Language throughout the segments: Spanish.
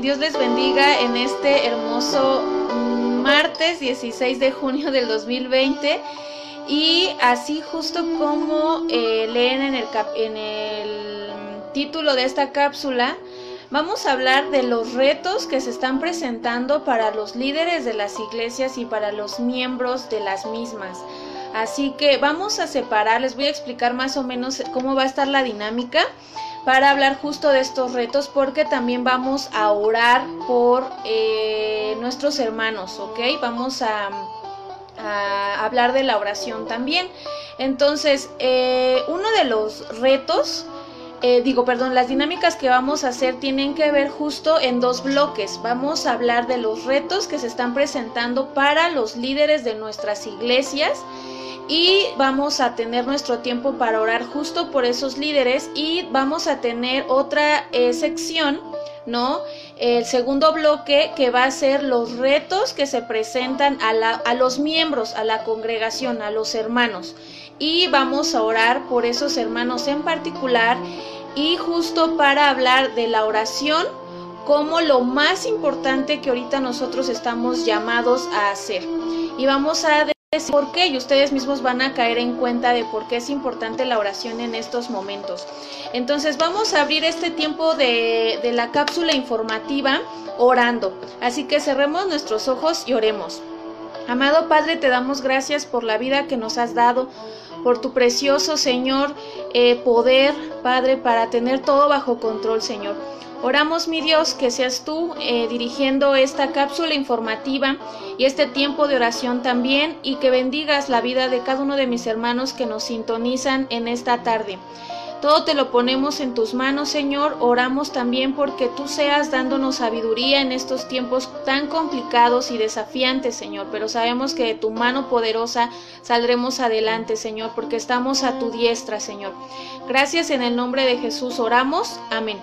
Dios les bendiga en este hermoso martes 16 de junio del 2020. Y así justo como eh, leen en el título de esta cápsula, vamos a hablar de los retos que se están presentando para los líderes de las iglesias y para los miembros de las mismas. Así que vamos a separar, les voy a explicar más o menos cómo va a estar la dinámica para hablar justo de estos retos porque también vamos a orar por eh, nuestros hermanos, ¿ok? Vamos a, hablar de la oración también. Entonces, eh, uno de los retos, eh, digo, perdón, las dinámicas que vamos a hacer tienen que ver justo en dos bloques. Vamos a hablar de los retos que se están presentando para los líderes de nuestras iglesias y vamos a tener nuestro tiempo para orar justo por esos líderes y vamos a tener otra eh, sección, ¿no? El segundo bloque que va a ser los retos que se presentan a, a los miembros, a la congregación, a los hermanos. Y vamos a orar por esos hermanos en particular y justo para hablar de la oración como lo más importante que ahorita nosotros estamos llamados a hacer. Y vamos a por qué y ustedes mismos van a caer en cuenta de por qué es importante la oración en estos momentos. Entonces vamos a abrir este tiempo de, de la cápsula informativa orando. Así que cerremos nuestros ojos y oremos. Amado Padre, te damos gracias por la vida que nos has dado, por tu precioso Señor eh, poder, Padre, para tener todo bajo control, Señor. Oramos, mi Dios, que seas tú eh, dirigiendo esta cápsula informativa y este tiempo de oración también y que bendigas la vida de cada uno de mis hermanos que nos sintonizan en esta tarde. Todo te lo ponemos en tus manos, Señor. Oramos también porque tú seas dándonos sabiduría en estos tiempos tan complicados y desafiantes, Señor. Pero sabemos que de tu mano poderosa saldremos adelante, Señor, porque estamos a tu diestra, Señor. Gracias en el nombre de Jesús oramos. Amén.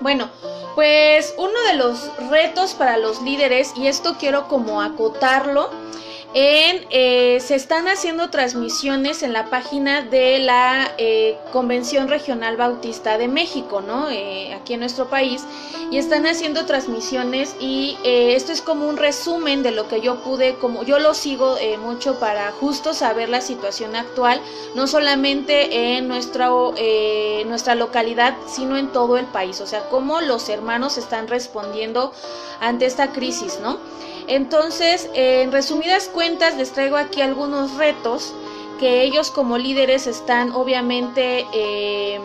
Bueno, pues uno de los retos para los líderes, y esto quiero como acotarlo, en, eh, se están haciendo transmisiones en la página de la eh, Convención Regional Bautista de México, ¿no? Eh, aquí en nuestro país, y están haciendo transmisiones y esto es como un resumen de lo que yo pude, como yo lo sigo mucho para justo saber la situación actual, no solamente en nuestra, nuestra localidad, sino en todo el país, o sea, cómo los hermanos están respondiendo ante esta crisis, ¿no? Entonces, en resumidas cuentas, les traigo aquí algunos retos que ellos como líderes están obviamente em,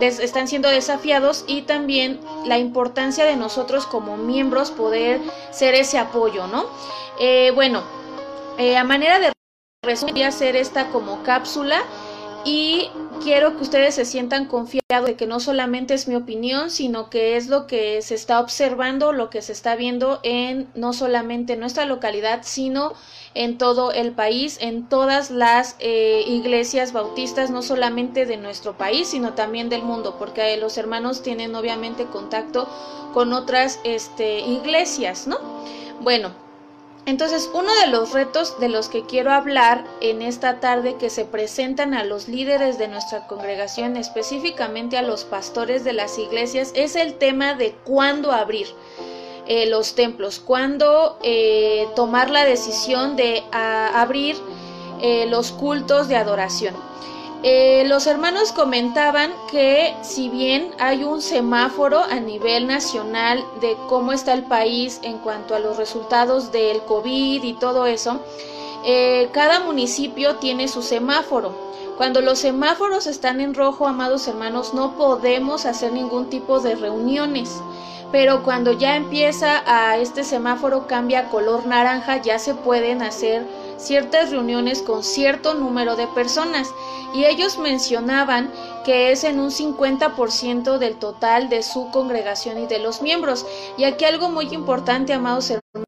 están siendo desafiados y también la importancia de nosotros como miembros poder ser ese apoyo, ¿no? Eh, bueno, eh, a manera de resumir, voy a hacer esta como cápsula y quiero que ustedes se sientan confiados de que no solamente es mi opinión, sino que es lo que se está observando, lo que se está viendo en no solamente en nuestra localidad, sino en todo el país, en todas las eh, iglesias bautistas, no solamente de nuestro país, sino también del mundo, porque los hermanos tienen obviamente contacto con otras este, iglesias, ¿no? Bueno, entonces, uno de los retos de los que quiero hablar en esta tarde que se presentan a los líderes de nuestra congregación, específicamente a los pastores de las iglesias, es el tema de cuándo abrir. Eh, los templos, cuándo eh, tomar la decisión de abrir eh, los cultos de adoración. Eh, los hermanos comentaban que si bien hay un semáforo a nivel nacional de cómo está el país en cuanto a los resultados del COVID y todo eso, eh, cada municipio tiene su semáforo. Cuando los semáforos están en rojo, amados hermanos, no podemos hacer ningún tipo de reuniones. Pero cuando ya empieza a este semáforo cambia a color naranja, ya se pueden hacer ciertas reuniones con cierto número de personas y ellos mencionaban que es en un 50% del total de su congregación y de los miembros. Y aquí algo muy importante, amados hermanos,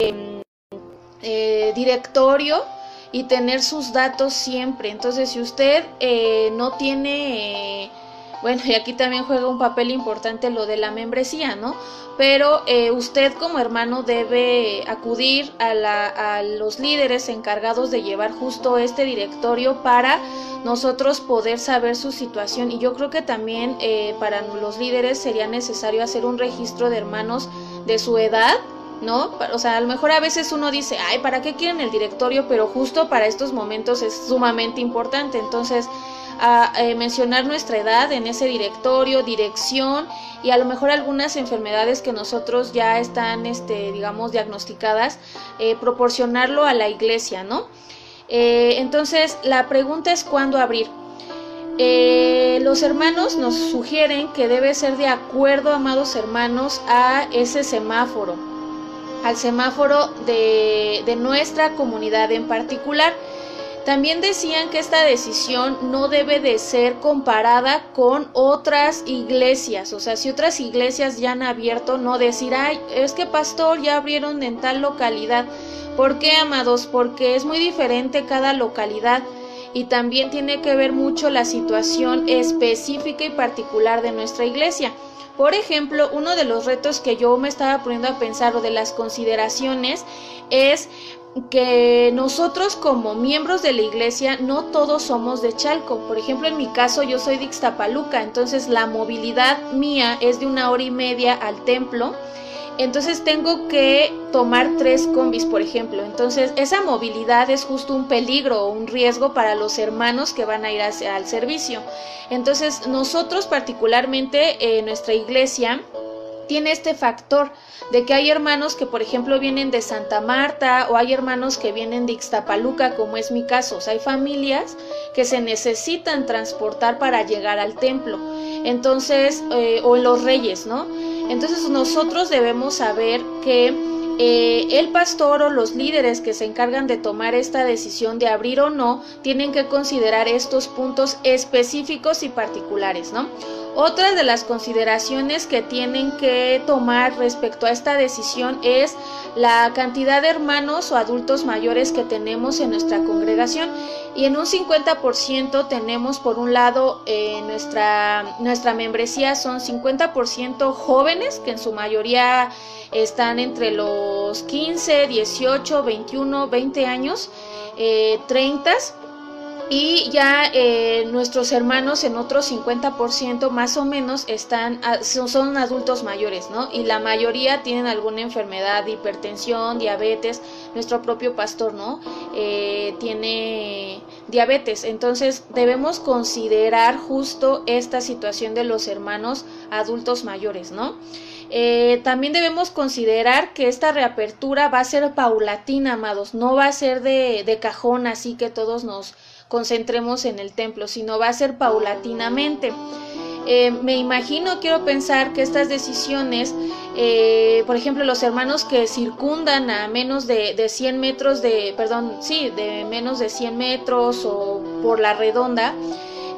eh, eh, directorio y tener sus datos siempre. Entonces, si usted eh, no tiene bueno, y aquí también juega un papel importante lo de la membresía, ¿no? Pero eh, usted como hermano debe acudir a, la, a los líderes encargados de llevar justo este directorio para nosotros poder saber su situación y yo creo que también eh, para los líderes sería necesario hacer un registro de hermanos de su edad ¿no? O sea, a lo mejor a veces uno dice, ay, ¿para qué quieren el directorio? Pero justo para estos momentos es sumamente importante. Entonces, a, eh, mencionar nuestra edad en ese directorio, dirección y a lo mejor algunas enfermedades que nosotros ya están, este, digamos, diagnosticadas, eh, proporcionarlo a la iglesia, ¿no? Eh, entonces, la pregunta es cuándo abrir. los hermanos nos sugieren que debe ser de acuerdo, amados hermanos, a ese semáforo al semáforo de, de nuestra comunidad en particular. También decían que esta decisión no debe de ser comparada con otras iglesias, o sea, si otras iglesias ya han abierto, no decir, ay, es que pastor ya abrieron en tal localidad. ¿Por qué, amados? Porque es muy diferente cada localidad y también tiene que ver mucho la situación específica y particular de nuestra iglesia. Por ejemplo, uno de los retos que yo me estaba poniendo a pensar o de las consideraciones es que nosotros como miembros de la iglesia no todos somos de Chalco. Por ejemplo, en mi caso yo soy de Ixtapaluca, entonces la movilidad mía es de una hora y media al templo entonces tengo que tomar tres combis, por ejemplo. Entonces esa movilidad es justo un peligro o un riesgo para los hermanos que van a ir al servicio. Entonces nosotros particularmente en nuestra iglesia tiene este factor de que hay hermanos que por ejemplo vienen de Santa Marta o hay hermanos que vienen de Ixtapaluca como es mi caso. O sea, hay familias que se necesitan transportar para llegar al templo. Entonces, eh, o los reyes, ¿no? Entonces nosotros debemos saber que eh, el pastor o los líderes que se encargan de tomar esta decisión de abrir o no tienen que considerar estos puntos específicos y particulares, ¿no? Otra de las consideraciones que tienen que tomar respecto a esta decisión es la cantidad de hermanos o adultos mayores que tenemos en nuestra congregación. Y en un 50% tenemos por un lado eh, nuestra, nuestra membresía son 50% jóvenes que en su mayoría están entre los 15, 18, 21, 20 años, eh, 30 y ya eh, nuestros hermanos en otro 50% más o menos están son, adultos mayores, ¿no? Y la mayoría tienen alguna enfermedad, hipertensión, diabetes. Nuestro propio pastor, ¿no? Eh, tiene diabetes. Entonces debemos considerar justo esta situación de los hermanos adultos mayores, ¿no? Eh, también debemos considerar que esta reapertura va a ser paulatina, amados, no va a ser de, de cajón, así que todos nos concentremos en el templo, sino va a ser paulatinamente. Eh, me imagino, quiero pensar que estas decisiones, eh, por ejemplo, los hermanos que circundan a menos de, de, 100 metros de, perdón, sí, de menos de 100 metros o por la redonda,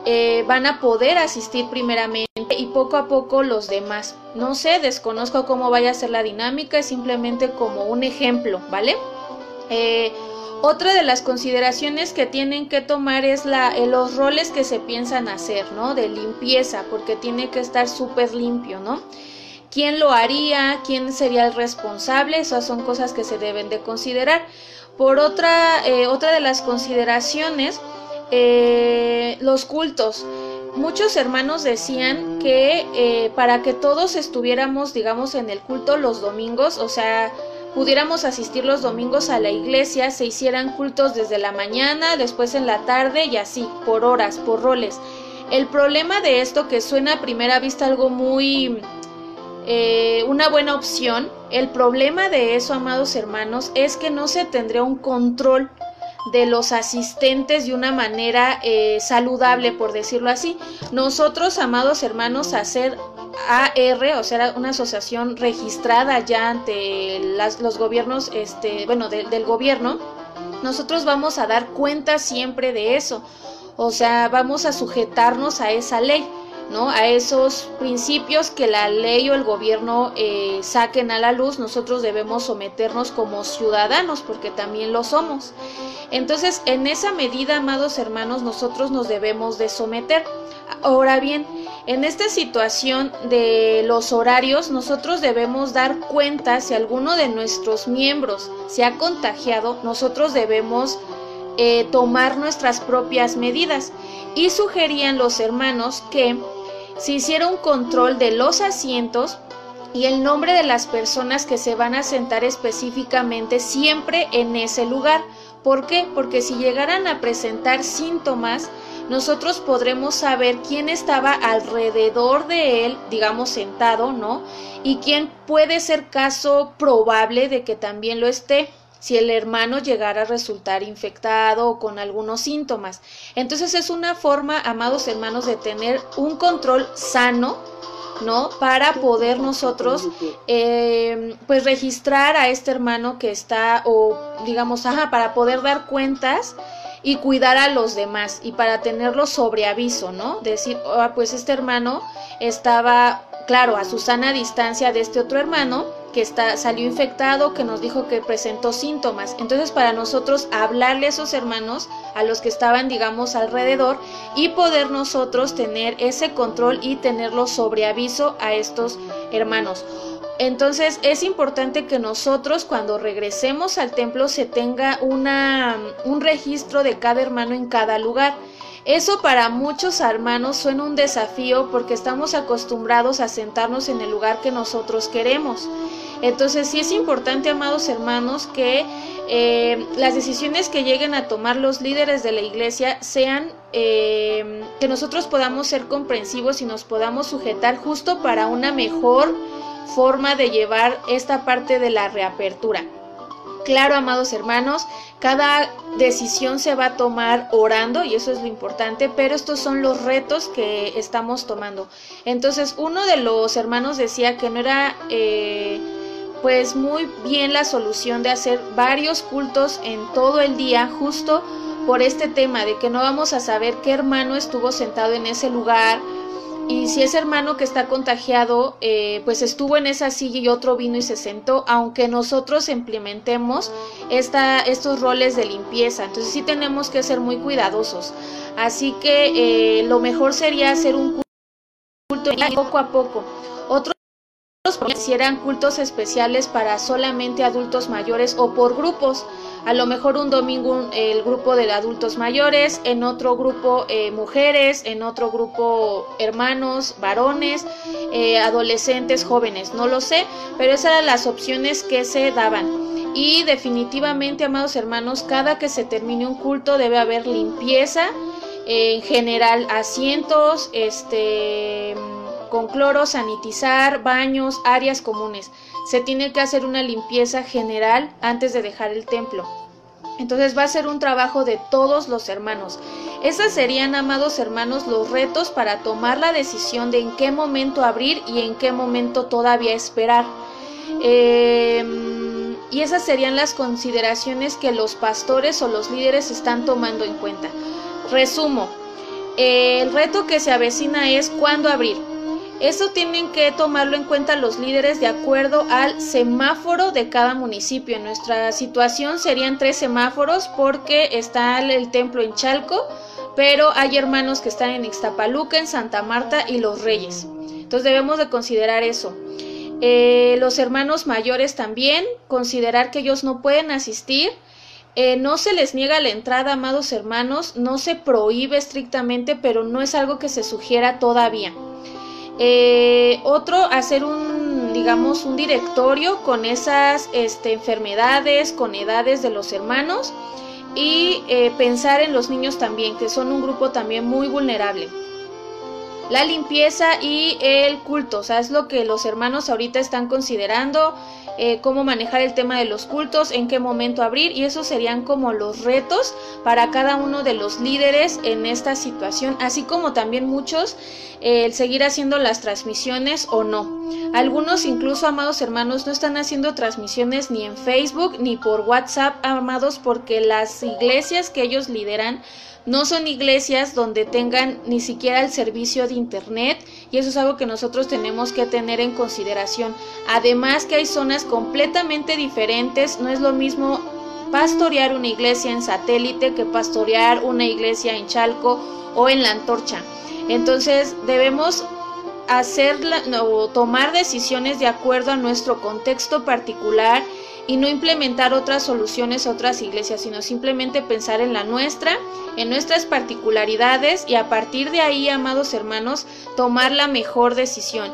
eh, van a poder asistir primeramente y poco a poco los demás. No sé, desconozco cómo vaya a ser la dinámica, es simplemente como un ejemplo, ¿vale? Otra de las consideraciones que tienen que tomar es la, eh, los roles que se piensan hacer, ¿no? De limpieza, porque tiene que estar súper limpio, ¿no? ¿Quién lo haría? ¿Quién sería el responsable? Esas son cosas que se deben de considerar. Por otra, eh, otra de las consideraciones, eh, los cultos. Muchos hermanos decían que para que todos estuviéramos, digamos, en el culto los domingos, o sea, pudiéramos asistir los domingos a la iglesia, se hicieran cultos desde la mañana, después en la tarde y así, por horas, por roles. El problema de esto, que suena a primera vista algo muy... Eh, una buena opción, el problema de eso, amados hermanos, es que no se tendría un control de los asistentes de una manera eh, saludable, por decirlo así. Nosotros, amados hermanos, hacer AR, o sea, una asociación registrada ya ante los gobiernos, este, bueno, del gobierno, nosotros vamos a dar cuenta siempre de eso. O sea, vamos a sujetarnos a esa ley. ¿no? A esos principios que la ley o el gobierno eh, saquen a la luz, nosotros debemos someternos como ciudadanos, porque también lo somos. Entonces, en esa medida, amados hermanos, nosotros nos debemos de someter. Ahora bien, en esta situación de los horarios, nosotros debemos dar cuenta si alguno de nuestros miembros se ha contagiado, nosotros debemos eh, tomar nuestras propias medidas y sugerían los hermanos que se hiciera un control de los asientos y el nombre de las personas que se van a sentar específicamente siempre en ese lugar. ¿Por qué? Porque si llegaran a presentar síntomas, nosotros podremos saber quién estaba alrededor de él, digamos sentado, ¿no? Y quién puede ser caso probable de que también lo esté si el hermano llegara a resultar infectado o con algunos síntomas. Entonces es una forma, amados hermanos, de tener un control sano, ¿no? Para poder nosotros, eh, pues, registrar a este hermano que está, o digamos, ajá, para poder dar cuentas y cuidar a los demás y para tenerlo sobre aviso, ¿no? Decir, ah, pues este hermano estaba, claro, a su sana distancia de este otro hermano que está, salió infectado, que nos dijo que presentó síntomas. Entonces, para nosotros hablarle a esos hermanos, a los que estaban, digamos, alrededor, y poder nosotros tener ese control y tenerlo sobre aviso a estos hermanos. Entonces es importante que nosotros cuando regresemos al templo se tenga una, un registro de cada hermano en cada lugar. Eso para muchos hermanos suena un desafío porque estamos acostumbrados a sentarnos en el lugar que nosotros queremos. Entonces sí es importante, amados hermanos, que eh, las decisiones que lleguen a tomar los líderes de la iglesia sean eh, que nosotros podamos ser comprensivos y nos podamos sujetar justo para una mejor forma de llevar esta parte de la reapertura. Claro, amados hermanos, cada decisión se va a tomar orando y eso es lo importante, pero estos son los retos que estamos tomando. Entonces, uno de los hermanos decía que no era eh, pues muy bien la solución de hacer varios cultos en todo el día justo por este tema de que no vamos a saber qué hermano estuvo sentado en ese lugar, y si ese hermano que está contagiado, eh, pues estuvo en esa silla y otro vino y se sentó, aunque nosotros implementemos esta, estos roles de limpieza. Entonces sí tenemos que ser muy cuidadosos. Así que eh, lo mejor sería hacer un culto poco a poco. Otros hicieran cultos especiales para solamente adultos mayores o por grupos a lo mejor un domingo el grupo de adultos mayores, en otro grupo eh, mujeres, en otro grupo hermanos, varones, eh, adolescentes, jóvenes, no lo sé, pero esas eran las opciones que se daban. Y definitivamente, amados hermanos, cada que se termine un culto debe haber limpieza, en general asientos, este con cloro, sanitizar, baños, áreas comunes se tiene que hacer una limpieza general antes de dejar el templo. Entonces va a ser un trabajo de todos los hermanos. Esos serían, amados hermanos, los retos para tomar la decisión de en qué momento abrir y en qué momento todavía esperar. Em, y esas serían las consideraciones que los pastores o los líderes están tomando en cuenta. Resumo, el reto que se avecina es cuándo abrir. Eso tienen que tomarlo en cuenta los líderes de acuerdo al semáforo de cada municipio. En nuestra situación serían tres semáforos porque está el templo en Chalco, pero hay hermanos que están en Ixtapaluca, en Santa Marta y Los Reyes. Entonces debemos de considerar eso. Eh, los hermanos mayores también, considerar que ellos no pueden asistir. Eh, no se les niega la entrada, amados hermanos, no se prohíbe estrictamente, pero no es algo que se sugiera todavía. Eh, otro, hacer un, digamos, un directorio con esas este, enfermedades, con edades de los hermanos y eh, pensar en los niños también, que son un grupo también muy vulnerable. La limpieza y el culto, o sea, es lo que los hermanos ahorita están considerando. Eh, cómo manejar el tema de los cultos, en qué momento abrir y esos serían como los retos para cada uno de los líderes en esta situación, así como también muchos el seguir haciendo las transmisiones o no. Algunos incluso, amados hermanos, no están haciendo transmisiones ni en Facebook ni por WhatsApp, amados, porque las iglesias que ellos lideran no son iglesias donde tengan ni siquiera el servicio de internet y eso es algo que nosotros tenemos que tener en consideración. Además que hay zonas completamente diferentes, no es lo mismo pastorear una iglesia en satélite que pastorear una iglesia en Chalco o en la Antorcha. Entonces debemos hacer tomar decisiones de acuerdo a nuestro contexto particular y no implementar otras soluciones a otras iglesias, sino simplemente pensar en la nuestra, en nuestras particularidades y a partir de ahí, amados hermanos, tomar la mejor decisión.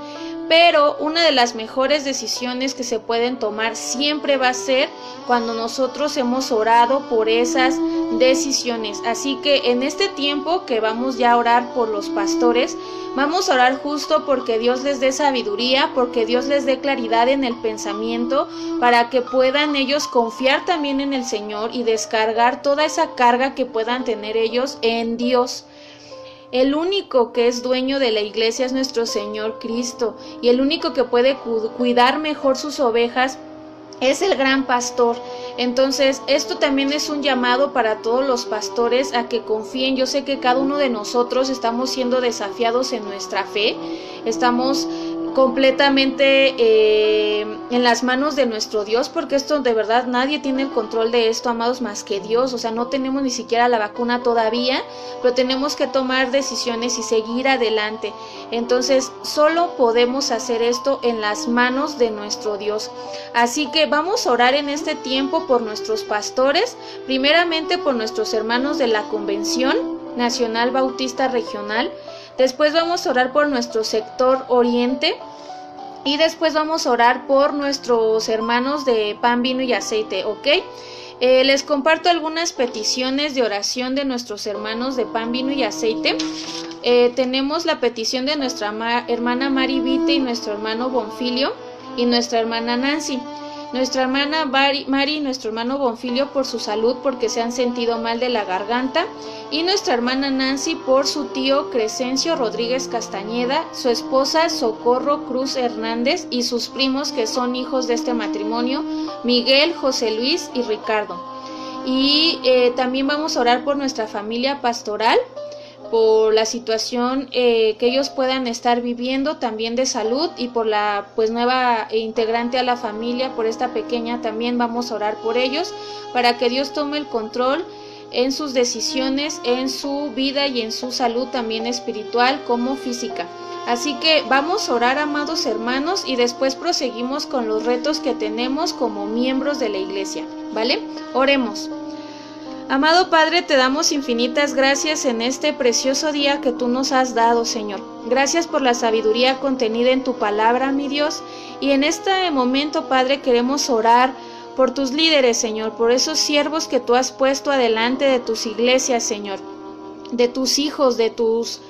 Pero una de las mejores decisiones que se pueden tomar siempre va a ser cuando nosotros hemos orado por esas decisiones. Así que en este tiempo que vamos ya a orar por los pastores, vamos a orar justo porque Dios les dé sabiduría, porque Dios les dé claridad en el pensamiento, para que puedan ellos confiar también en el Señor y descargar toda esa carga que puedan tener ellos en Dios. El único que es dueño de la iglesia es nuestro Señor Cristo y el único que puede cuidar mejor sus ovejas es el gran pastor. Entonces, esto también es un llamado para todos los pastores a que confíen. Yo sé que cada uno de nosotros estamos siendo desafiados en nuestra fe, estamos completamente eh, en las manos de nuestro Dios, porque esto de verdad nadie tiene el control de esto, amados, más que Dios. O sea, no tenemos ni siquiera la vacuna todavía, pero tenemos que tomar decisiones y seguir adelante. Entonces, solo podemos hacer esto en las manos de nuestro Dios. Así que vamos a orar en este tiempo por nuestros pastores, primeramente por nuestros hermanos de la Convención Nacional Bautista Regional, Después vamos a orar por nuestro sector oriente. Y después vamos a orar por nuestros hermanos de pan, vino y aceite, ¿ok? Eh, les comparto algunas peticiones de oración de nuestros hermanos de pan, vino y aceite. Eh, tenemos la petición de nuestra hermana Mari Vite y nuestro hermano Bonfilio y nuestra hermana Nancy nuestra hermana Mari y nuestro hermano Bonfilio por su salud porque se han sentido mal de la garganta y nuestra hermana Nancy por su tío Crescencio Rodríguez Castañeda, su esposa Socorro Cruz Hernández y sus primos que son hijos de este matrimonio, Miguel, José Luis y Ricardo. Y eh, también vamos a orar por nuestra familia pastoral por la situación eh, que ellos puedan estar viviendo también de salud y por la pues nueva integrante a la familia por esta pequeña también vamos a orar por ellos para que Dios tome el control en sus decisiones en su vida y en su salud también espiritual como física. Así que vamos a orar amados hermanos y después proseguimos con los retos que tenemos como miembros de la iglesia vale oremos Amado Padre, te damos infinitas gracias en este precioso día que tú nos has dado, Señor. Gracias por la sabiduría contenida en tu palabra, mi Dios. Y en este momento, Padre, queremos orar por tus líderes, Señor, por esos siervos que tú has puesto adelante de tus iglesias, Señor, de tus hijos, de tus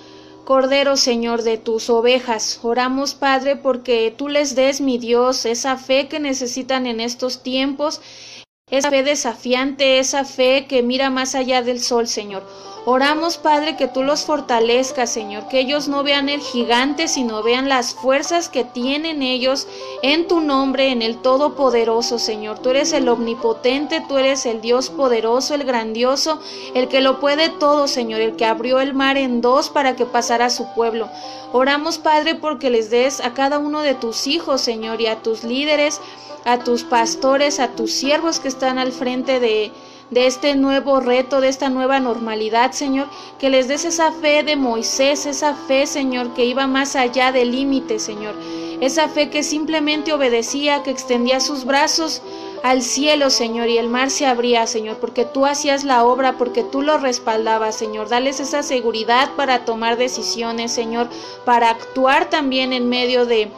corderos, Señor, de tus ovejas. Oramos, Padre, porque tú les des, mi Dios, esa fe que necesitan en estos tiempos esa fe desafiante, esa fe que mira más allá del sol, Señor. Oramos, Padre, que tú los fortalezcas, Señor, que ellos no vean el gigante, sino vean las fuerzas que tienen ellos en tu nombre, en el Todopoderoso, Señor. Tú eres el omnipotente, tú eres el Dios poderoso, el grandioso, el que lo puede todo, Señor, el que abrió el mar en dos para que pasara a su pueblo. Oramos, Padre, porque les des a cada uno de tus hijos, Señor, y a tus líderes, a tus pastores, a tus siervos que están al frente de de este nuevo reto, de esta nueva normalidad, Señor, que les des esa fe de Moisés, esa fe, Señor, que iba más allá del límite, Señor, esa fe que simplemente obedecía, que extendía sus brazos al cielo, Señor, y el mar se abría, Señor, porque tú hacías la obra, porque tú lo respaldabas, Señor. Dales esa seguridad para tomar decisiones, Señor, para actuar también en medio de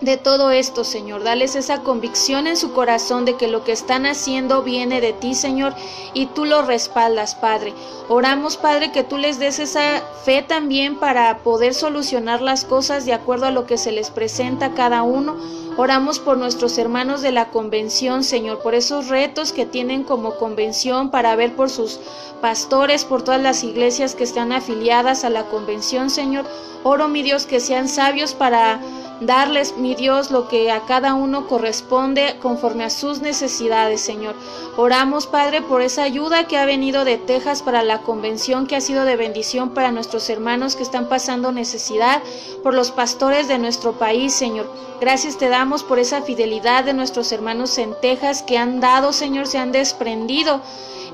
de todo esto, Señor. Dales esa convicción en su corazón de que lo que están haciendo viene de ti, Señor, y tú lo respaldas, Padre. Oramos, Padre, que tú les des esa fe también para poder solucionar las cosas de acuerdo a lo que se les presenta a cada uno. Oramos por nuestros hermanos de la convención, Señor, por esos retos que tienen como convención para ver por sus pastores, por todas las iglesias que están afiliadas a la convención, Señor. Oro, mi Dios, que sean sabios para darles, mi Dios, lo que a cada uno corresponde conforme a sus necesidades, Señor. Oramos, Padre, por esa ayuda que ha venido de Texas para la convención, que ha sido de bendición para nuestros hermanos que están pasando necesidad, por los pastores de nuestro país, Señor. Gracias te damos por esa fidelidad de nuestros hermanos en Texas que han dado, Señor, se han desprendido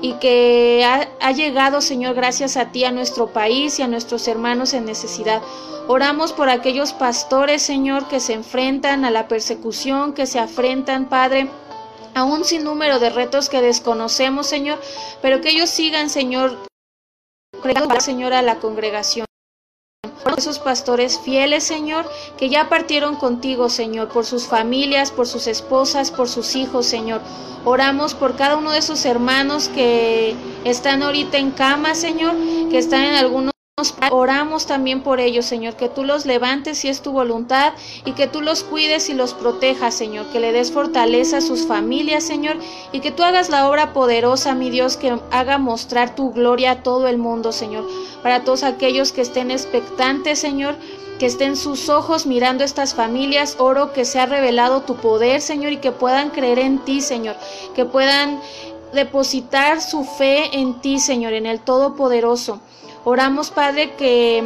y que ha, ha, llegado, Señor, gracias a ti, a nuestro país y a nuestros hermanos en necesidad. Oramos por aquellos pastores, Señor, que se enfrentan a la persecución, que se afrentan, Padre, a un sinnúmero de retos que desconocemos, Señor, pero que ellos sigan, Señor, Señor, a la congregación. Por esos pastores fieles, Señor, que ya partieron contigo, Señor, por sus familias, por sus esposas, por sus hijos, Señor. Oramos por cada uno de esos hermanos que están ahorita en cama, Señor, que están en algunos Oramos también por ellos, Señor, que tú los levantes si es tu voluntad y que tú los cuides y los protejas, Señor, que le des fortaleza a sus familias, Señor, y que tú hagas la obra poderosa, mi Dios, que haga mostrar tu gloria a todo el mundo, Señor, para todos aquellos que estén expectantes, Señor, que estén sus ojos mirando estas familias, oro que se ha revelado tu poder, Señor, y que puedan creer en ti, Señor, que puedan depositar su fe en ti, Señor, en el Todopoderoso. Oramos, Padre, que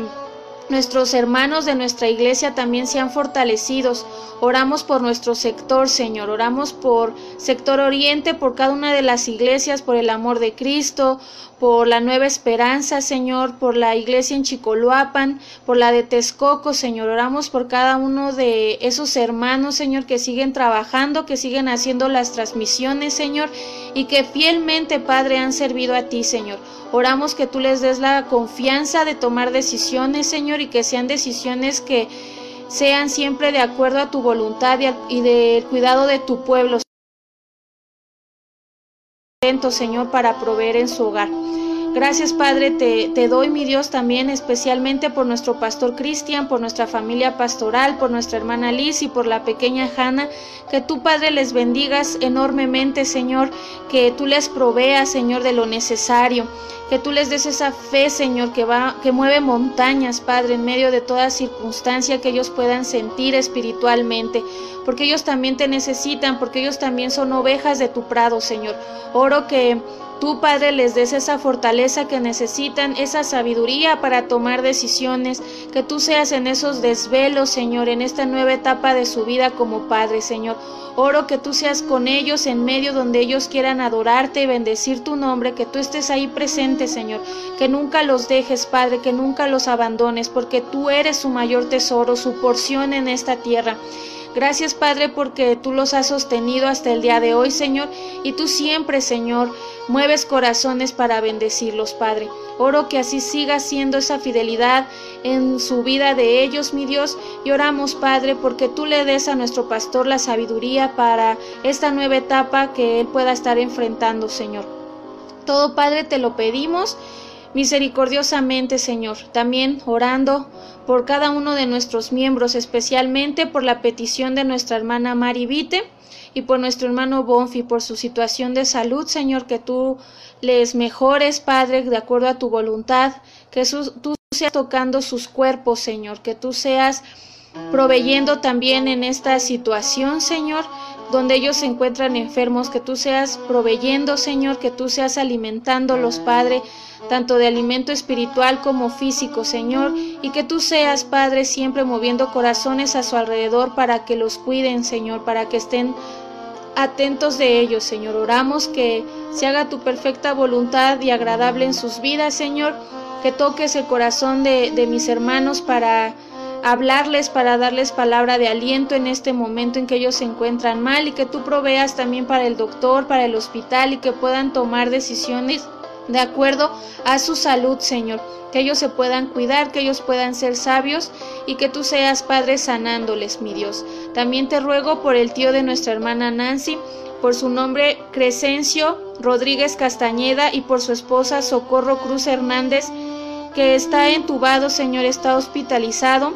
nuestros hermanos de nuestra iglesia también sean fortalecidos. Oramos por nuestro sector, Señor. Oramos por sector oriente, por cada una de las iglesias, por el amor de Cristo, por la Nueva Esperanza, Señor, por la iglesia en Chicoloapan, por la de Texcoco, Señor. Oramos por cada uno de esos hermanos, Señor, que siguen trabajando, que siguen haciendo las transmisiones, Señor, y que fielmente, Padre, han servido a ti, Señor. Oramos que tú les des la confianza de tomar decisiones, Señor, y que sean decisiones que sean siempre de acuerdo a tu voluntad y del cuidado de tu pueblo. Señor, para proveer en su hogar. Gracias Padre, te, doy mi Dios también especialmente por nuestro pastor Cristian, por nuestra familia pastoral, por nuestra hermana Liz y por la pequeña Hanna. Que tú Padre les bendigas enormemente Señor, que tú les proveas Señor de lo necesario, que tú les des esa fe Señor que, va, que mueve montañas Padre en medio de toda circunstancia que ellos puedan sentir espiritualmente, porque ellos también te necesitan, porque ellos también son ovejas de tu prado Señor. Oro que Tú, Padre, les des esa fortaleza que necesitan, esa sabiduría para tomar decisiones, que tú seas en esos desvelos, Señor, en esta nueva etapa de su vida como Padre, Señor. Oro que tú seas con ellos en medio donde ellos quieran adorarte y bendecir tu nombre, que tú estés ahí presente, Señor, que nunca los dejes, Padre, que nunca los abandones, porque tú eres su mayor tesoro, su porción en esta tierra. Gracias Padre porque tú los has sostenido hasta el día de hoy, Señor, y tú siempre, Señor, mueves corazones para bendecirlos, Padre. Oro que así siga siendo esa fidelidad en su vida de ellos, mi Dios, y oramos, Padre, porque tú le des a nuestro pastor la sabiduría para esta nueva etapa que él pueda estar enfrentando, Señor. Todo, Padre, te lo pedimos misericordiosamente, Señor. También orando por cada uno de nuestros miembros, especialmente por la petición de nuestra hermana Mari Vite y por nuestro hermano Bonfi, por su situación de salud, Señor, que tú les mejores, Padre, de acuerdo a tu voluntad, que tú seas tocando sus cuerpos, Señor, que tú seas proveyendo también en esta situación, Señor, donde ellos se encuentran enfermos, que tú seas proveyendo, Señor, que tú seas alimentándolos, Padre, tanto de alimento espiritual como físico, Señor, y que tú seas, Padre, siempre moviendo corazones a su alrededor para que los cuiden, Señor, para que estén atentos de ellos, Señor. Oramos que se haga tu perfecta voluntad y agradable en sus vidas, Señor, que toques el corazón de, de mis hermanos para hablarles, para darles palabra de aliento en este momento en que ellos se encuentran mal y que tú proveas también para el doctor, para el hospital y que puedan tomar decisiones de acuerdo a su salud, Señor. Que ellos se puedan cuidar, que ellos puedan ser sabios y que tú seas Padre sanándoles, mi Dios. También te ruego por el tío de nuestra hermana Nancy, por su nombre Crescencio Rodríguez Castañeda y por su esposa Socorro Cruz Hernández, que está entubado, Señor, está hospitalizado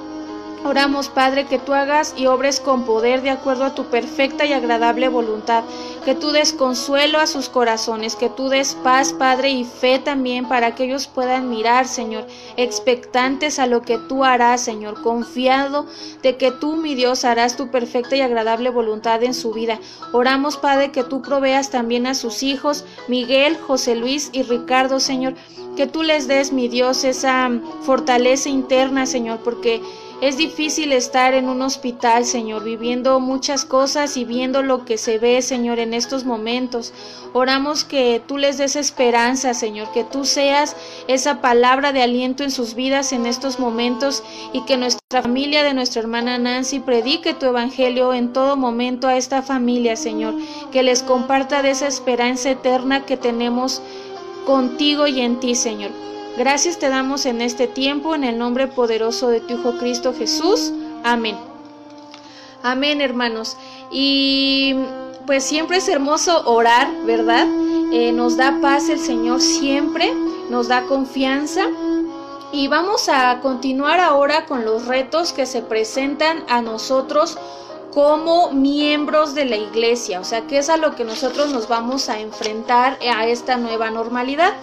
Oramos, Padre, que tú hagas y obres con poder de acuerdo a tu perfecta y agradable voluntad, que tú des consuelo a sus corazones, que tú des paz, Padre, y fe también para que ellos puedan mirar, Señor, expectantes a lo que tú harás, Señor, confiado de que tú, mi Dios, harás tu perfecta y agradable voluntad en su vida. Oramos, Padre, que tú proveas también a sus hijos, Miguel, José Luis y Ricardo, Señor, que tú les des, mi Dios, esa fortaleza interna, Señor, porque es difícil estar en un hospital, Señor, viviendo muchas cosas y viendo lo que se ve, Señor, en estos momentos. Oramos que tú les des esperanza, Señor, que tú seas esa palabra de aliento en sus vidas en estos momentos y que nuestra familia de nuestra hermana Nancy predique tu evangelio en todo momento a esta familia, Señor, que les comparta de esa esperanza eterna que tenemos contigo y en ti, Señor. Gracias te damos en este tiempo, en el nombre poderoso de tu Hijo Cristo Jesús. Amén. Amén, hermanos. Y pues siempre es hermoso orar, ¿verdad? Eh, nos da paz el Señor siempre, nos da confianza. Y vamos a continuar ahora con los retos que se presentan a nosotros como miembros de la iglesia, o sea, que es a lo que nosotros nos vamos a enfrentar a esta nueva normalidad.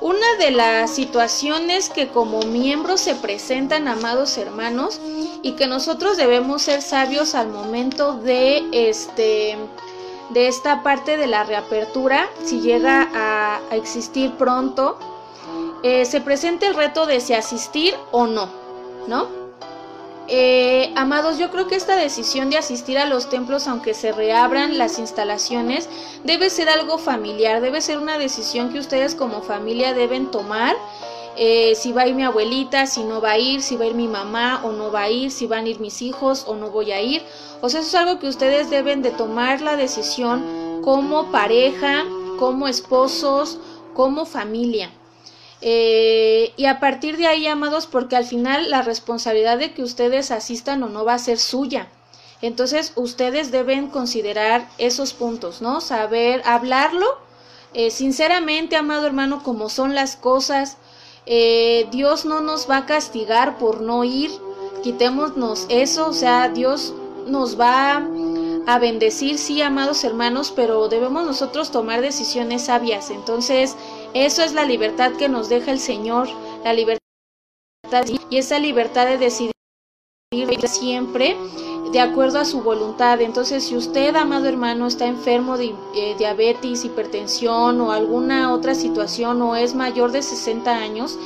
Una de las situaciones que como miembros se presentan, amados hermanos, y que nosotros debemos ser sabios al momento de este de esta parte de la reapertura, si llega a, existir pronto, eh, se presenta el reto de si asistir o no, ¿no? Eh, amados, yo creo que esta decisión de asistir a los templos, aunque se reabran las instalaciones, debe ser algo familiar, debe ser una decisión que ustedes como familia deben tomar. Eh, si va a ir mi abuelita, si no va a ir, si va a ir mi mamá o no va a ir, si van a ir mis hijos o no voy a ir. O sea, eso es algo que ustedes deben de tomar la decisión como pareja, como esposos, como familia. Eh, y a partir de ahí, amados, porque al final la responsabilidad de que ustedes asistan o no va a ser suya. Entonces, ustedes deben considerar esos puntos, ¿no? Saber hablarlo eh, sinceramente, amado hermano, como son las cosas. Eh, Dios no nos va a castigar por no ir. Quitémonos eso, o sea, Dios nos va a bendecir, sí, amados hermanos, pero debemos nosotros tomar decisiones sabias. Entonces, eso es la libertad que nos deja el Señor, la libertad y esa libertad de decidir siempre de acuerdo a su voluntad. Entonces, si usted, amado hermano, está enfermo de eh, diabetes, hipertensión o alguna otra situación o es mayor de 60 años,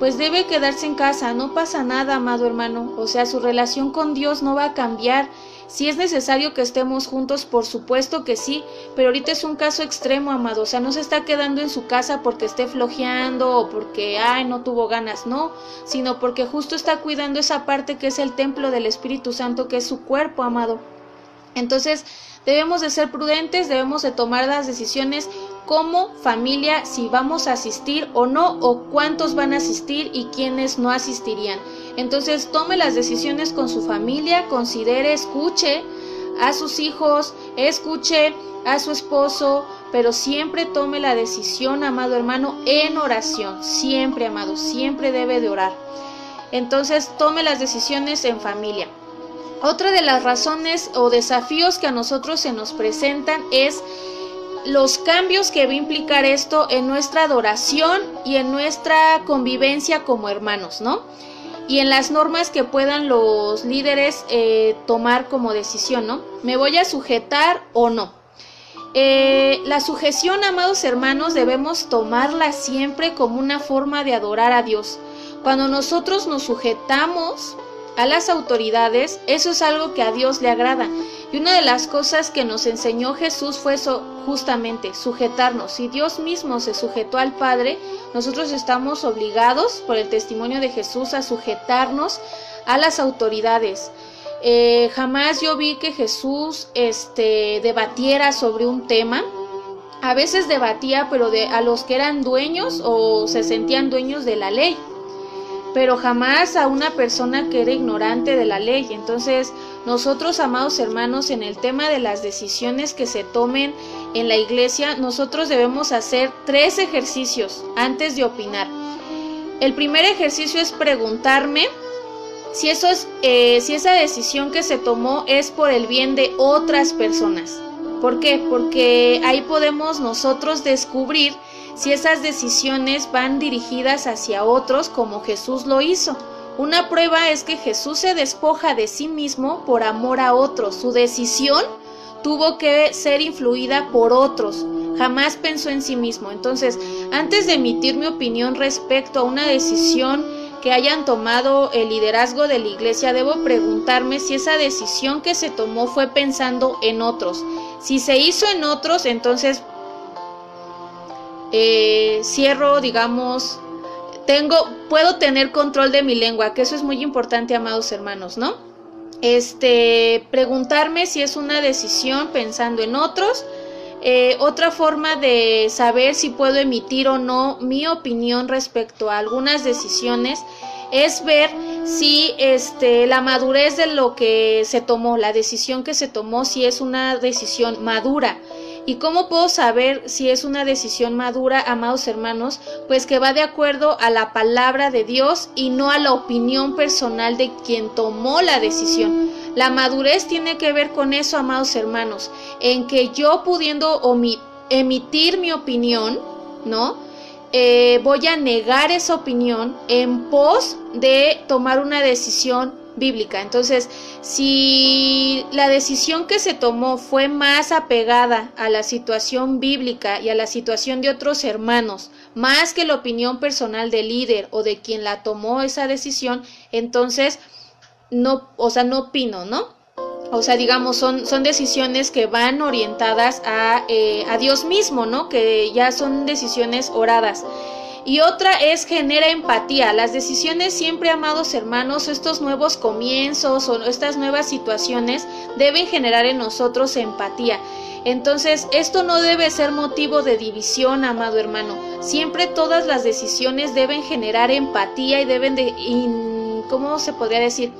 pues debe quedarse en casa. No pasa nada, amado hermano. O sea, su relación con Dios no va a cambiar. Si es necesario que estemos juntos, por supuesto que sí, pero ahorita es un caso extremo, amado. O sea, no se está quedando en su casa porque esté flojeando o porque, ay, no tuvo ganas, no, sino porque justo está cuidando esa parte que es el templo del Espíritu Santo, que es su cuerpo, amado. Entonces, debemos de ser prudentes, debemos de tomar las decisiones como familia si vamos a asistir o no, o cuántos van a asistir y quiénes no asistirían. Entonces tome las decisiones con su familia, considere, escuche a sus hijos, escuche a su esposo, pero siempre tome la decisión, amado hermano, en oración. Siempre, amado, siempre debe de orar. Entonces tome las decisiones en familia. Otra de las razones o desafíos que a nosotros se nos presentan es los cambios que va a implicar esto en nuestra adoración y en nuestra convivencia como hermanos, ¿no? y en las normas que puedan los líderes eh, tomar como decisión, ¿no? ¿Me voy a sujetar o no? Eh, la sujeción, amados hermanos, debemos tomarla siempre como una forma de adorar a Dios. Cuando nosotros nos sujetamos a las autoridades, eso es algo que a Dios le agrada. Y una de las cosas que nos enseñó Jesús fue eso, justamente, sujetarnos. Si Dios mismo se sujetó al Padre, nosotros estamos obligados por el testimonio de Jesús a sujetarnos a las autoridades. Eh, jamás yo vi que Jesús este, debatiera sobre un tema. A veces debatía, pero de, a los que eran dueños o se sentían dueños de la ley pero jamás a una persona que era ignorante de la ley. Entonces, nosotros, amados hermanos, en el tema de las decisiones que se tomen en la iglesia, nosotros debemos hacer tres ejercicios antes de opinar. El primer ejercicio es preguntarme si, eso es, eh, si esa decisión que se tomó es por el bien de otras personas. ¿Por qué? Porque ahí podemos nosotros descubrir si esas decisiones van dirigidas hacia otros como Jesús lo hizo. Una prueba es que Jesús se despoja de sí mismo por amor a otros. Su decisión tuvo que ser influida por otros. Jamás pensó en sí mismo. Entonces, antes de emitir mi opinión respecto a una decisión que hayan tomado el liderazgo de la iglesia, debo preguntarme si esa decisión que se tomó fue pensando en otros. Si se hizo en otros, entonces eh, cierro, digamos, tengo, puedo tener control de mi lengua, que eso es muy importante, amados hermanos, ¿no? Este, preguntarme si es una decisión pensando en otros. Eh, otra forma de saber si puedo emitir o no mi opinión respecto a algunas decisiones es ver si este, la madurez de lo que se tomó, la decisión que se tomó, si es una decisión madura. ¿Y cómo puedo saber si es una decisión madura, amados hermanos? Pues que va de acuerdo a la palabra de Dios y no a la opinión personal de quien tomó la decisión. La madurez tiene que ver con eso, amados hermanos, en que yo pudiendo emitir mi opinión, ¿no? Eh, voy a negar esa opinión en pos de tomar una decisión bíblica. Entonces, si la decisión que se tomó fue más apegada a la situación bíblica y a la situación de otros hermanos, más que la opinión personal del líder o de quien la tomó esa decisión, entonces no, o sea, no opino, ¿no? O sea, digamos, son, son decisiones que van orientadas a, eh, a Dios mismo, ¿no? Que ya son decisiones oradas. Y otra es genera empatía. Las decisiones siempre, amados hermanos, estos nuevos comienzos o estas nuevas situaciones deben generar en nosotros empatía. Entonces, esto no debe ser motivo de división, amado hermano. Siempre todas las decisiones deben generar empatía y deben de, ¿cómo se podría decir?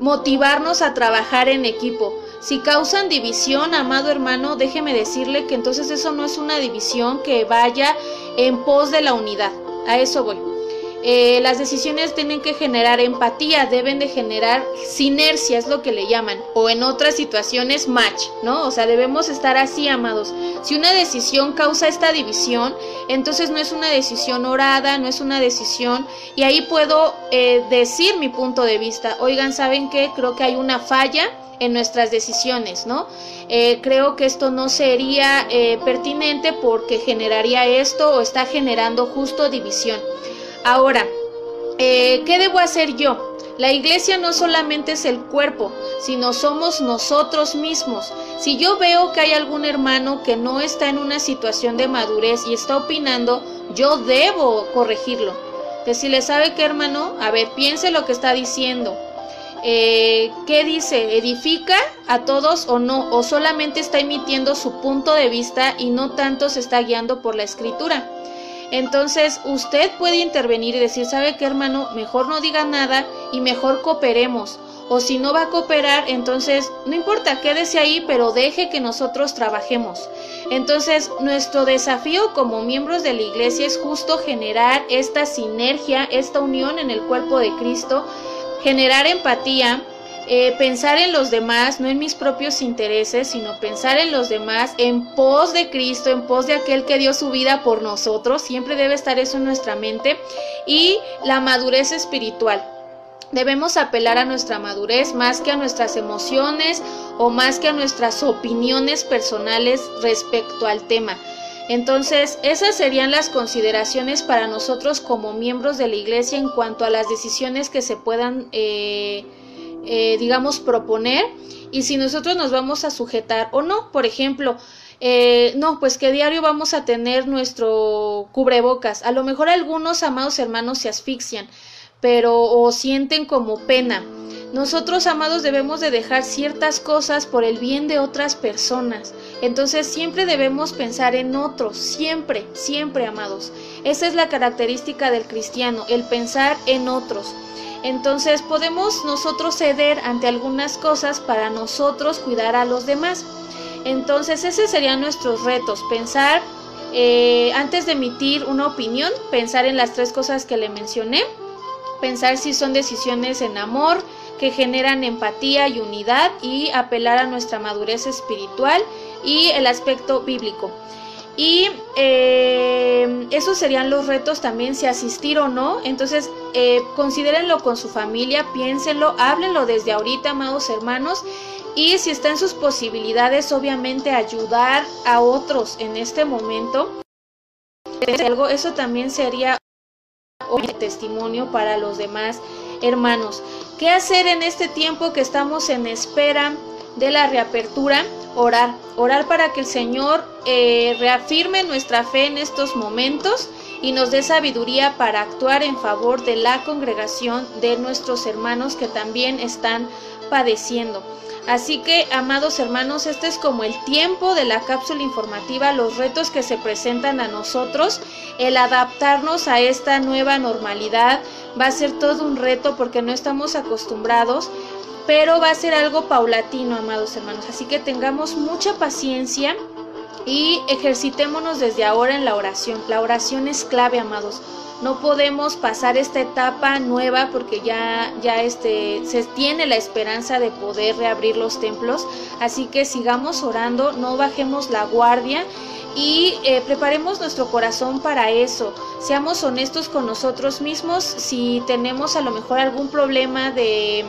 motivarnos a trabajar en equipo. Si causan división, amado hermano, déjeme decirle que entonces eso no es una división que vaya en pos de la unidad. A eso voy. Eh, las decisiones tienen que generar empatía, deben de generar sinergia, es lo que le llaman, o en otras situaciones match, ¿no? O sea, debemos estar así, amados. Si una decisión causa esta división, entonces no es una decisión orada, no es una decisión, y ahí puedo eh, decir mi punto de vista. Oigan, ¿saben qué? Creo que hay una falla en nuestras decisiones, ¿no? Eh, creo que esto no sería pertinente porque generaría esto o está generando justo división. Ahora, eh, ¿qué debo hacer yo? La iglesia no solamente es el cuerpo, sino somos nosotros mismos. Si yo veo que hay algún hermano que no está en una situación de madurez y está opinando, yo debo corregirlo. le ¿sabe qué hermano? A ver, piense lo que está diciendo. Eh, ¿Qué dice? ¿Edifica a todos o no? ¿O solamente está emitiendo su punto de vista y no tanto se está guiando por la escritura? Entonces usted puede intervenir y decir, ¿sabe qué hermano? Mejor no diga nada y mejor cooperemos. O si no va a cooperar, entonces no importa, quédese ahí, pero deje que nosotros trabajemos. Entonces, nuestro desafío como miembros de la iglesia es justo generar esta sinergia, esta unión en el cuerpo de Cristo, generar empatía, eh, pensar en los demás, no en mis propios intereses, sino pensar en los demás en pos de Cristo, en pos de aquel que dio su vida por nosotros. Siempre debe estar eso en nuestra mente. Y la madurez espiritual. Debemos apelar a nuestra madurez más que a nuestras emociones o más que a nuestras opiniones personales respecto al tema. Entonces, esas serían las consideraciones para nosotros como miembros de la iglesia en cuanto a las decisiones que se puedan eh, eh, digamos, proponer y si nosotros nos vamos a sujetar o no. Por ejemplo, eh, no, pues que diario vamos a tener nuestro cubrebocas. A lo mejor algunos amados hermanos se asfixian, pero o sienten como pena. Nosotros, amados, debemos de dejar ciertas cosas por el bien de otras personas. Entonces siempre debemos pensar en otros, siempre, siempre, amados. Esa es la característica del cristiano, el pensar en otros. Entonces podemos nosotros ceder ante algunas cosas para nosotros cuidar a los demás. Entonces ese serían nuestros retos, pensar eh, antes de emitir una opinión, pensar en las tres cosas que le mencioné, pensar si son decisiones en amor, que generan empatía y unidad y apelar a nuestra madurez espiritual y el aspecto bíblico. Y eh, esos serían los retos también, si asistir o no. Entonces, eh, considérenlo con su familia, piénsenlo, háblenlo desde ahorita, amados hermanos. Y si está en sus posibilidades, obviamente ayudar a otros en este momento. Eso también sería un testimonio para los demás hermanos. ¿Qué hacer en este tiempo que estamos en espera de la reapertura? orar, orar para que el Señor eh, reafirme nuestra fe en estos momentos y nos dé sabiduría para actuar en favor de la congregación de nuestros hermanos que también están padeciendo. Así que, amados hermanos, este es como el tiempo de la cápsula informativa, los retos que se presentan a nosotros, el adaptarnos a esta nueva normalidad va a ser todo un reto porque no estamos acostumbrados, pero va a ser algo paulatino, amados hermanos. Así que tengamos mucha paciencia y ejercitémonos desde ahora en la oración. La oración es clave, amados. No podemos pasar esta etapa nueva porque ya, ya este, se tiene la esperanza de poder reabrir los templos. Así que sigamos orando, no bajemos la guardia y eh, preparemos nuestro corazón para eso. Seamos honestos con nosotros mismos. Si tenemos a lo mejor algún problema de,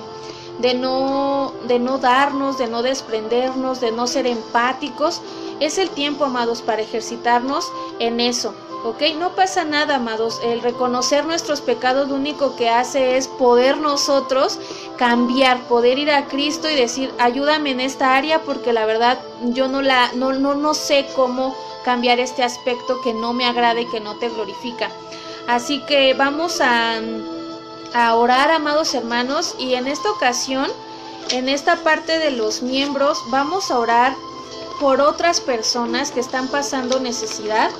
de, no, de no darnos, de no desprendernos, de no ser empáticos, es el tiempo, amados, para ejercitarnos en eso. ¿ok? No pasa nada, amados. El reconocer nuestros pecados lo único que hace es poder nosotros cambiar, poder ir a Cristo y decir, ayúdame en esta área porque la verdad yo no la, no, no, no sé cómo cambiar este aspecto que no me agrada y que no te glorifica. Así que vamos a, a orar, amados hermanos, y en esta ocasión, en esta parte de los miembros, vamos a orar por otras personas que están pasando necesidad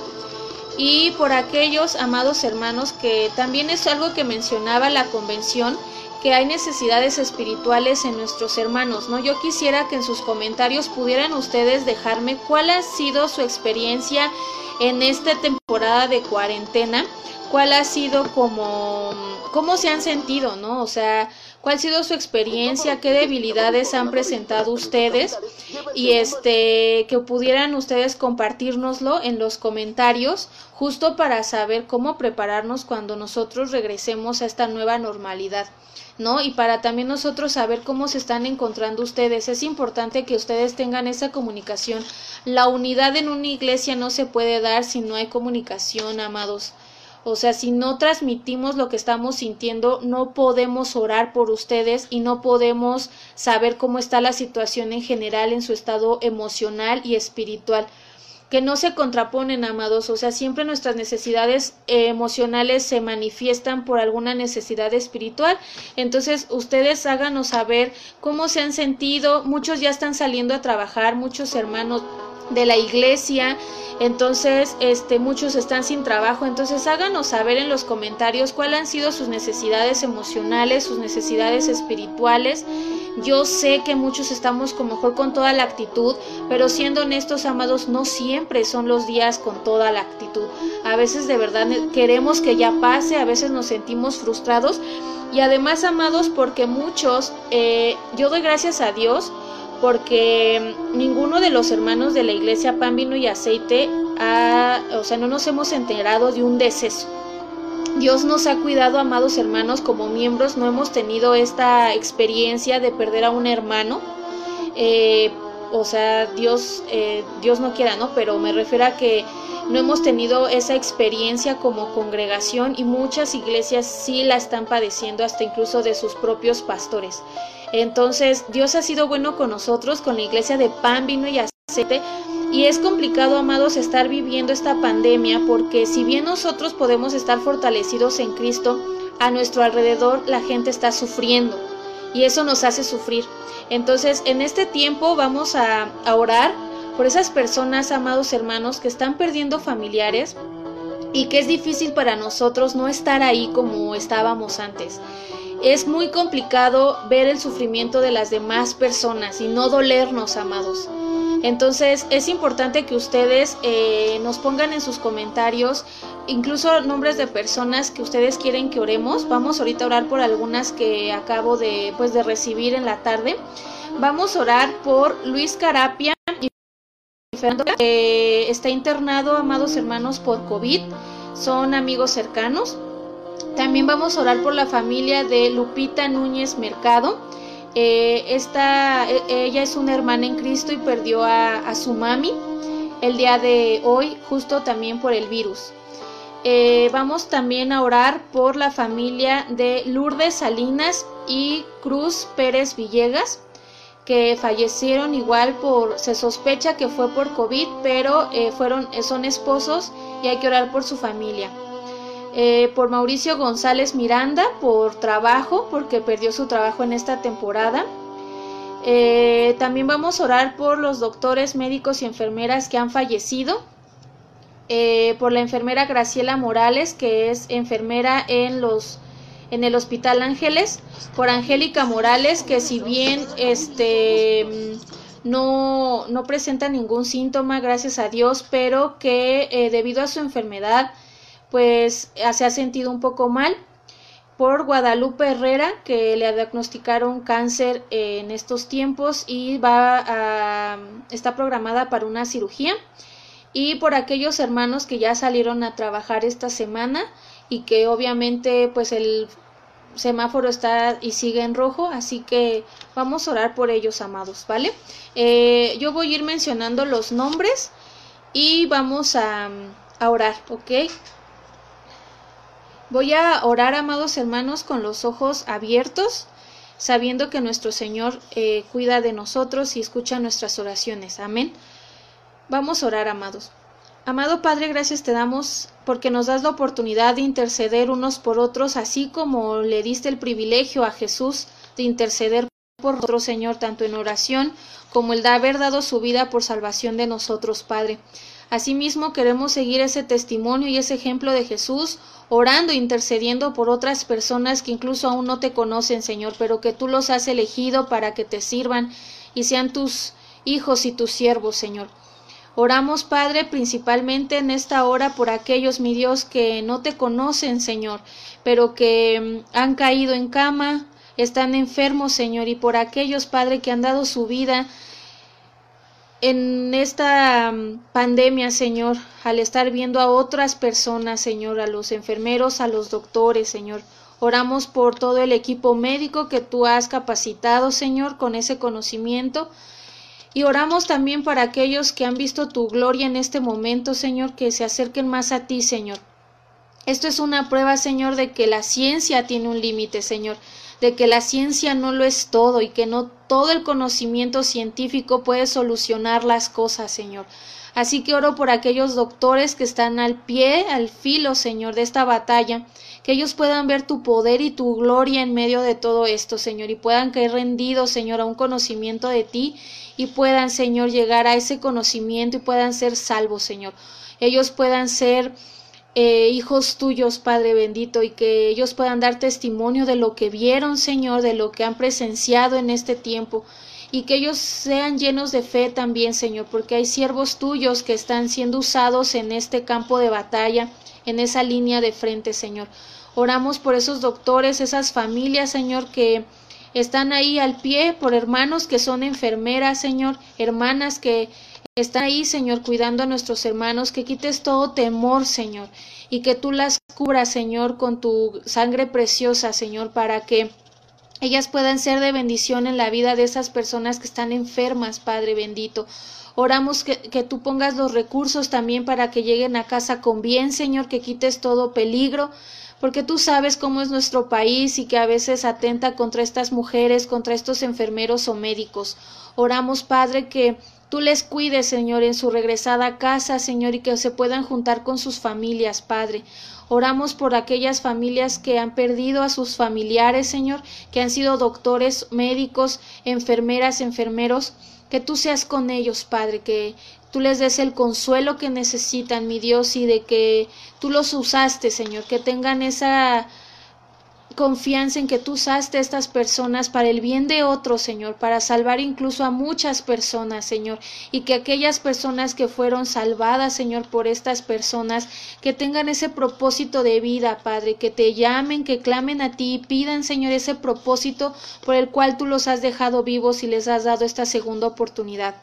y por aquellos amados hermanos que también es algo que mencionaba la convención que hay necesidades espirituales en nuestros hermanos, ¿no? Yo quisiera que en sus comentarios pudieran ustedes dejarme cuál ha sido su experiencia en esta temporada de cuarentena, cuál ha sido como cómo se han sentido, ¿no? O sea, cuál ha sido su experiencia, qué debilidades han presentado ustedes y este que pudieran ustedes compartirnoslo en los comentarios justo para saber cómo prepararnos cuando nosotros regresemos a esta nueva normalidad. ¿no? Y para también nosotros saber cómo se están encontrando ustedes. Es importante que ustedes tengan esa comunicación. La unidad en una iglesia no se puede dar si no hay comunicación, amados. O sea, si no transmitimos lo que estamos sintiendo, no podemos orar por ustedes y no podemos saber cómo está la situación en general en su estado emocional y espiritual. Que no se contraponen, amados, o sea, siempre nuestras necesidades emocionales se manifiestan por alguna necesidad espiritual. Entonces, ustedes háganos saber cómo se han sentido, muchos ya están saliendo a trabajar, muchos hermanos de la iglesia, entonces este muchos están sin trabajo, entonces háganos saber en los comentarios cuáles han sido sus necesidades emocionales, sus necesidades espirituales. Yo sé que muchos estamos con mejor con toda la actitud, pero siendo honestos, amados, no siempre son los días con toda la actitud. A veces de verdad queremos que ya pase, a veces nos sentimos frustrados y además, amados, porque muchos, eh, yo doy gracias a Dios porque ninguno de los hermanos de la iglesia Pan, Vino y Aceite, ha, o sea, no nos hemos enterado de un deceso. Dios nos ha cuidado, amados hermanos, como miembros, no hemos tenido esta experiencia de perder a un hermano. Eh, o sea, Dios, eh, Dios no quiera, ¿no? Pero me refiero a que no hemos tenido esa experiencia como congregación y muchas iglesias sí la están padeciendo hasta incluso de sus propios pastores. Entonces, Dios ha sido bueno con nosotros, con la iglesia de pan, vino y aceite. Y es complicado, amados, estar viviendo esta pandemia porque si bien nosotros podemos estar fortalecidos en Cristo, a nuestro alrededor la gente está sufriendo y eso nos hace sufrir. Entonces, en este tiempo vamos a, a orar por esas personas, amados hermanos, que están perdiendo familiares y que es difícil para nosotros no estar ahí como estábamos antes es muy complicado ver el sufrimiento de las demás personas y no dolernos, amados. Entonces es importante que ustedes eh, nos pongan en sus comentarios incluso nombres de personas que ustedes quieren que oremos. Vamos ahorita a orar por algunas que acabo de, pues, de recibir en la tarde. Vamos a orar por Luis Carapia que está internado, amados hermanos, por COVID. Son amigos cercanos. También vamos a orar por la familia de Lupita Núñez Mercado. Eh, esta, e, ella es una hermana en Cristo y perdió a, su mami el día de hoy, justo también por el virus. Eh, vamos también a orar por la familia de Lourdes Salinas y Cruz Pérez Villegas que fallecieron igual por, se sospecha que fue por COVID, pero eh, fueron, son esposos y hay que orar por su familia. Eh, por Mauricio González Miranda, por trabajo, porque perdió su trabajo en esta temporada. Eh, también vamos a orar por los doctores, médicos y enfermeras que han fallecido. por la enfermera Graciela Morales, que es enfermera en los en el Hospital Ángeles por Angélica Morales, que si bien este no, no presenta ningún síntoma, gracias a Dios, pero que eh, debido a su enfermedad, pues se ha sentido un poco mal. Por Guadalupe Herrera, que le diagnosticaron cáncer en estos tiempos y va a, está programada para una cirugía. Y por aquellos hermanos que ya salieron a trabajar esta semana, y que obviamente pues el semáforo está y sigue en rojo, así que vamos a orar por ellos, amados, ¿vale? Eh, yo voy a ir mencionando los nombres y vamos a, a orar, ¿ok? Voy a orar, amados hermanos, con los ojos abiertos, sabiendo que nuestro Señor eh, cuida de nosotros y escucha nuestras oraciones. Amén. Vamos a orar, amados. Amado Padre, gracias te damos porque nos das la oportunidad de interceder unos por otros, así como le diste el privilegio a Jesús de interceder por nosotros, Señor, tanto en oración como el de haber dado su vida por salvación de nosotros, Padre. Asimismo, queremos seguir ese testimonio y ese ejemplo de Jesús, orando e intercediendo por otras personas que incluso aún no te conocen, Señor, pero que tú los has elegido para que te sirvan y sean tus hijos y tus siervos, Señor. Oramos, Padre, principalmente en esta hora por aquellos, mi Dios, que no te conocen, Señor, pero que mm, han caído en cama, están enfermos, Señor, y por aquellos, Padre, que han dado su vida en esta mm, pandemia, Señor, al estar viendo a otras personas, Señor, a los enfermeros, a los doctores, Señor. Oramos por todo el equipo médico que tú has capacitado, Señor, con ese conocimiento y oramos también para aquellos que han visto tu gloria en este momento, Señor, que se acerquen más a ti, Señor. Esto es una prueba, Señor, de que la ciencia tiene un límite, Señor, de que la ciencia no lo es todo y que no todo el conocimiento científico puede solucionar las cosas, Señor. Así que oro por aquellos doctores que están al pie, al filo, Señor, de esta batalla, que ellos puedan ver tu poder y tu gloria en medio de todo esto, Señor, y puedan caer rendidos, Señor, a un conocimiento de ti y puedan, Señor, llegar a ese conocimiento y puedan ser salvos, Señor. Ellos puedan ser eh, hijos tuyos, Padre bendito, y que ellos puedan dar testimonio de lo que vieron, Señor, de lo que han presenciado en este tiempo, y que ellos sean llenos de fe también, Señor, porque hay siervos tuyos que están siendo usados en este campo de batalla, en esa línea de frente, Señor. Oramos por esos doctores, esas familias, Señor, que están ahí al pie por hermanos que son enfermeras, Señor, hermanas que están ahí, Señor, cuidando a nuestros hermanos, que quites todo temor, Señor, y que tú las cubras, Señor, con tu sangre preciosa, Señor, para que ellas puedan ser de bendición en la vida de esas personas que están enfermas, Padre bendito. Oramos que, que, tú pongas los recursos también para que lleguen a casa con bien, Señor, que quites todo peligro, porque tú sabes cómo es nuestro país y que a veces atenta contra estas mujeres, contra estos enfermeros o médicos. Oramos, Padre, que tú les cuides, Señor, en su regresada casa, Señor, y que se puedan juntar con sus familias, Padre. Oramos por aquellas familias que han perdido a sus familiares, Señor, que han sido doctores, médicos, enfermeras, enfermeros, que tú seas con ellos, Padre, que tú les des el consuelo que necesitan, mi Dios, y de que tú los usaste, Señor, que tengan esa confianza en que tú usaste estas personas para el bien de otros, Señor, para salvar incluso a muchas personas, Señor, y que aquellas personas que fueron salvadas, Señor, por estas personas, que tengan ese propósito de vida, Padre, que te llamen, que clamen a ti y pidan, Señor, ese propósito por el cual tú los has dejado vivos y les has dado esta segunda oportunidad.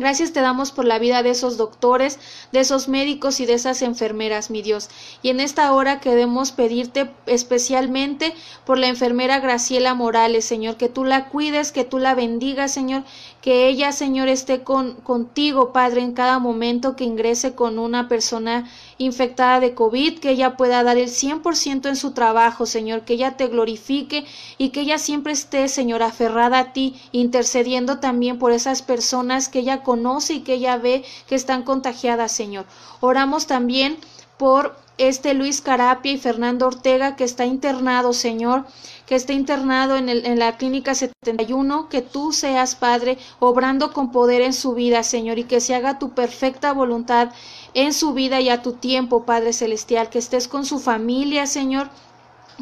Gracias te damos por la vida de esos doctores, de esos médicos y de esas enfermeras, mi Dios. Y en esta hora queremos pedirte especialmente por la enfermera Graciela Morales, Señor, que tú la cuides, que tú la bendigas, Señor, que ella, Señor, esté con, contigo, Padre, en cada momento que ingrese con una persona infectada de COVID, que ella pueda dar el 100% en su trabajo, Señor, que ella te glorifique y que ella siempre esté, Señor, aferrada a ti, intercediendo también por esas personas que ella conoce y que ella ve que están contagiadas, Señor. Oramos también por este Luis Carapia y Fernando Ortega que está internado, Señor, que está internado en, el, en, la clínica 71, que tú seas, Padre, obrando con poder en su vida, Señor, y que se haga tu perfecta voluntad en su vida y a tu tiempo, Padre Celestial, que estés con su familia, Señor,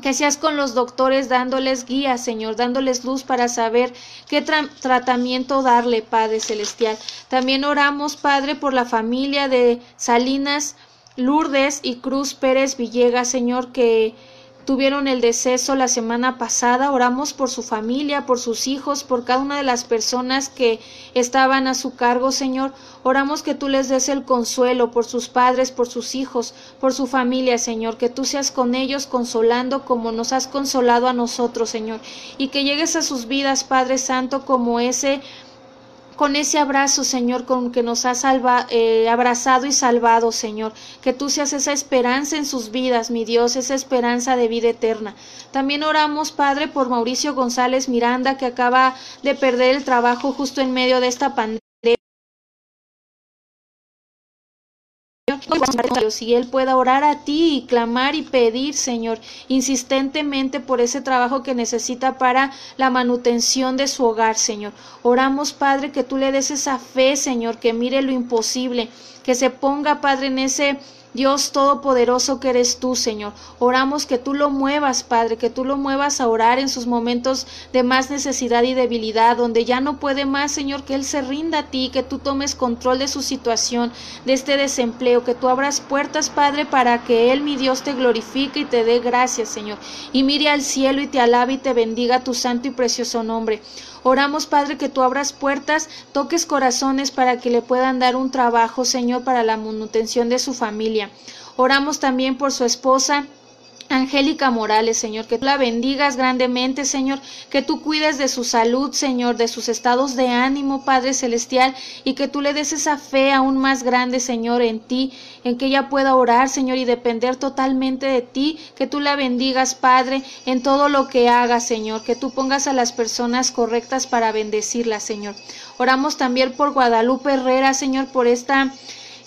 que seas con los doctores dándoles guía, Señor, dándoles luz para saber qué tra tratamiento darle, Padre Celestial. También oramos, Padre, por la familia de Salinas Lourdes y Cruz Pérez Villegas, Señor, que tuvieron el deceso la semana pasada. Oramos por su familia, por sus hijos, por cada una de las personas que estaban a su cargo, Señor. Oramos que tú les des el consuelo por sus padres, por sus hijos, por su familia, Señor. Que tú seas con ellos consolando como nos has consolado a nosotros, Señor. Y que llegues a sus vidas, Padre Santo, como ese con ese abrazo, Señor, con que nos has salva, eh, abrazado y salvado, Señor. Que tú seas esa esperanza en sus vidas, mi Dios, esa esperanza de vida eterna. También oramos, Padre, por Mauricio González Miranda, que acaba de perder el trabajo justo en medio de esta pandemia. Y Él pueda orar a ti y clamar y pedir, Señor, insistentemente por ese trabajo que necesita para la manutención de su hogar, Señor. Oramos, Padre, que tú le des esa fe, Señor, que mire lo imposible, que se ponga, Padre, en ese Dios Todopoderoso que eres tú, Señor. Oramos que tú lo muevas, Padre, que tú lo muevas a orar en sus momentos de más necesidad y debilidad, donde ya no puede más, Señor, que Él se rinda a ti, que tú tomes control de su situación, de este desempleo, que tú abras puertas, Padre, para que Él, mi Dios, te glorifique y te dé gracias, Señor. Y mire al cielo y te alabe y te bendiga tu santo y precioso nombre. Oramos, Padre, que tú abras puertas, toques corazones para que le puedan dar un trabajo, Señor, para la manutención de su familia. Oramos también por su esposa, Angélica Morales, Señor, que tú la bendigas grandemente, Señor, que tú cuides de su salud, Señor, de sus estados de ánimo, Padre Celestial, y que tú le des esa fe aún más grande, Señor, en ti, en que ella pueda orar, Señor, y depender totalmente de ti, que tú la bendigas, Padre, en todo lo que haga, Señor, que tú pongas a las personas correctas para bendecirla, Señor. Oramos también por Guadalupe Herrera, Señor, por esta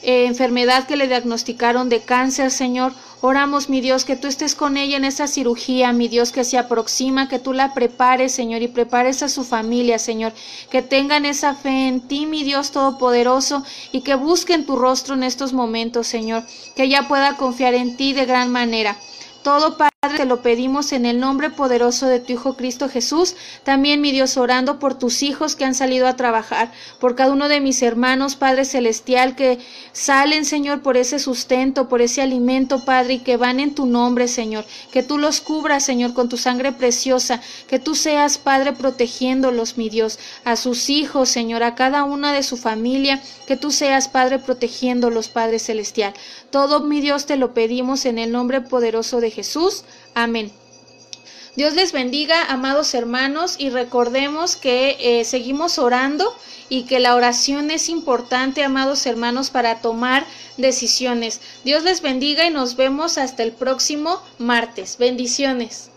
eh, enfermedad que le diagnosticaron de cáncer, Señor. Oramos, mi Dios, que tú estés con ella en esa cirugía, mi Dios, que se aproxima, que tú la prepares, Señor, y prepares a su familia, Señor, que tengan esa fe en ti, mi Dios Todopoderoso, y que busquen tu rostro en estos momentos, Señor, que ella pueda confiar en ti de gran manera. Todo Padre, te lo pedimos en el nombre poderoso de tu Hijo Cristo Jesús. También, mi Dios, orando por tus hijos que han salido a trabajar, por cada uno de mis hermanos, Padre Celestial, que salen, Señor, por ese sustento, por ese alimento, Padre, y que van en tu nombre, Señor. Que tú los cubras, Señor, con tu sangre preciosa. Que tú seas, Padre, protegiéndolos, mi Dios, a sus hijos, Señor, a cada una de su familia. Que tú seas, Padre, protegiéndolos, Padre Celestial. Todo, mi Dios, te lo pedimos en el nombre poderoso de Jesús. Amén. Dios les bendiga, amados hermanos, y recordemos que eh, seguimos orando y que la oración es importante, amados hermanos, para tomar decisiones. Dios les bendiga y nos vemos hasta el próximo martes. Bendiciones.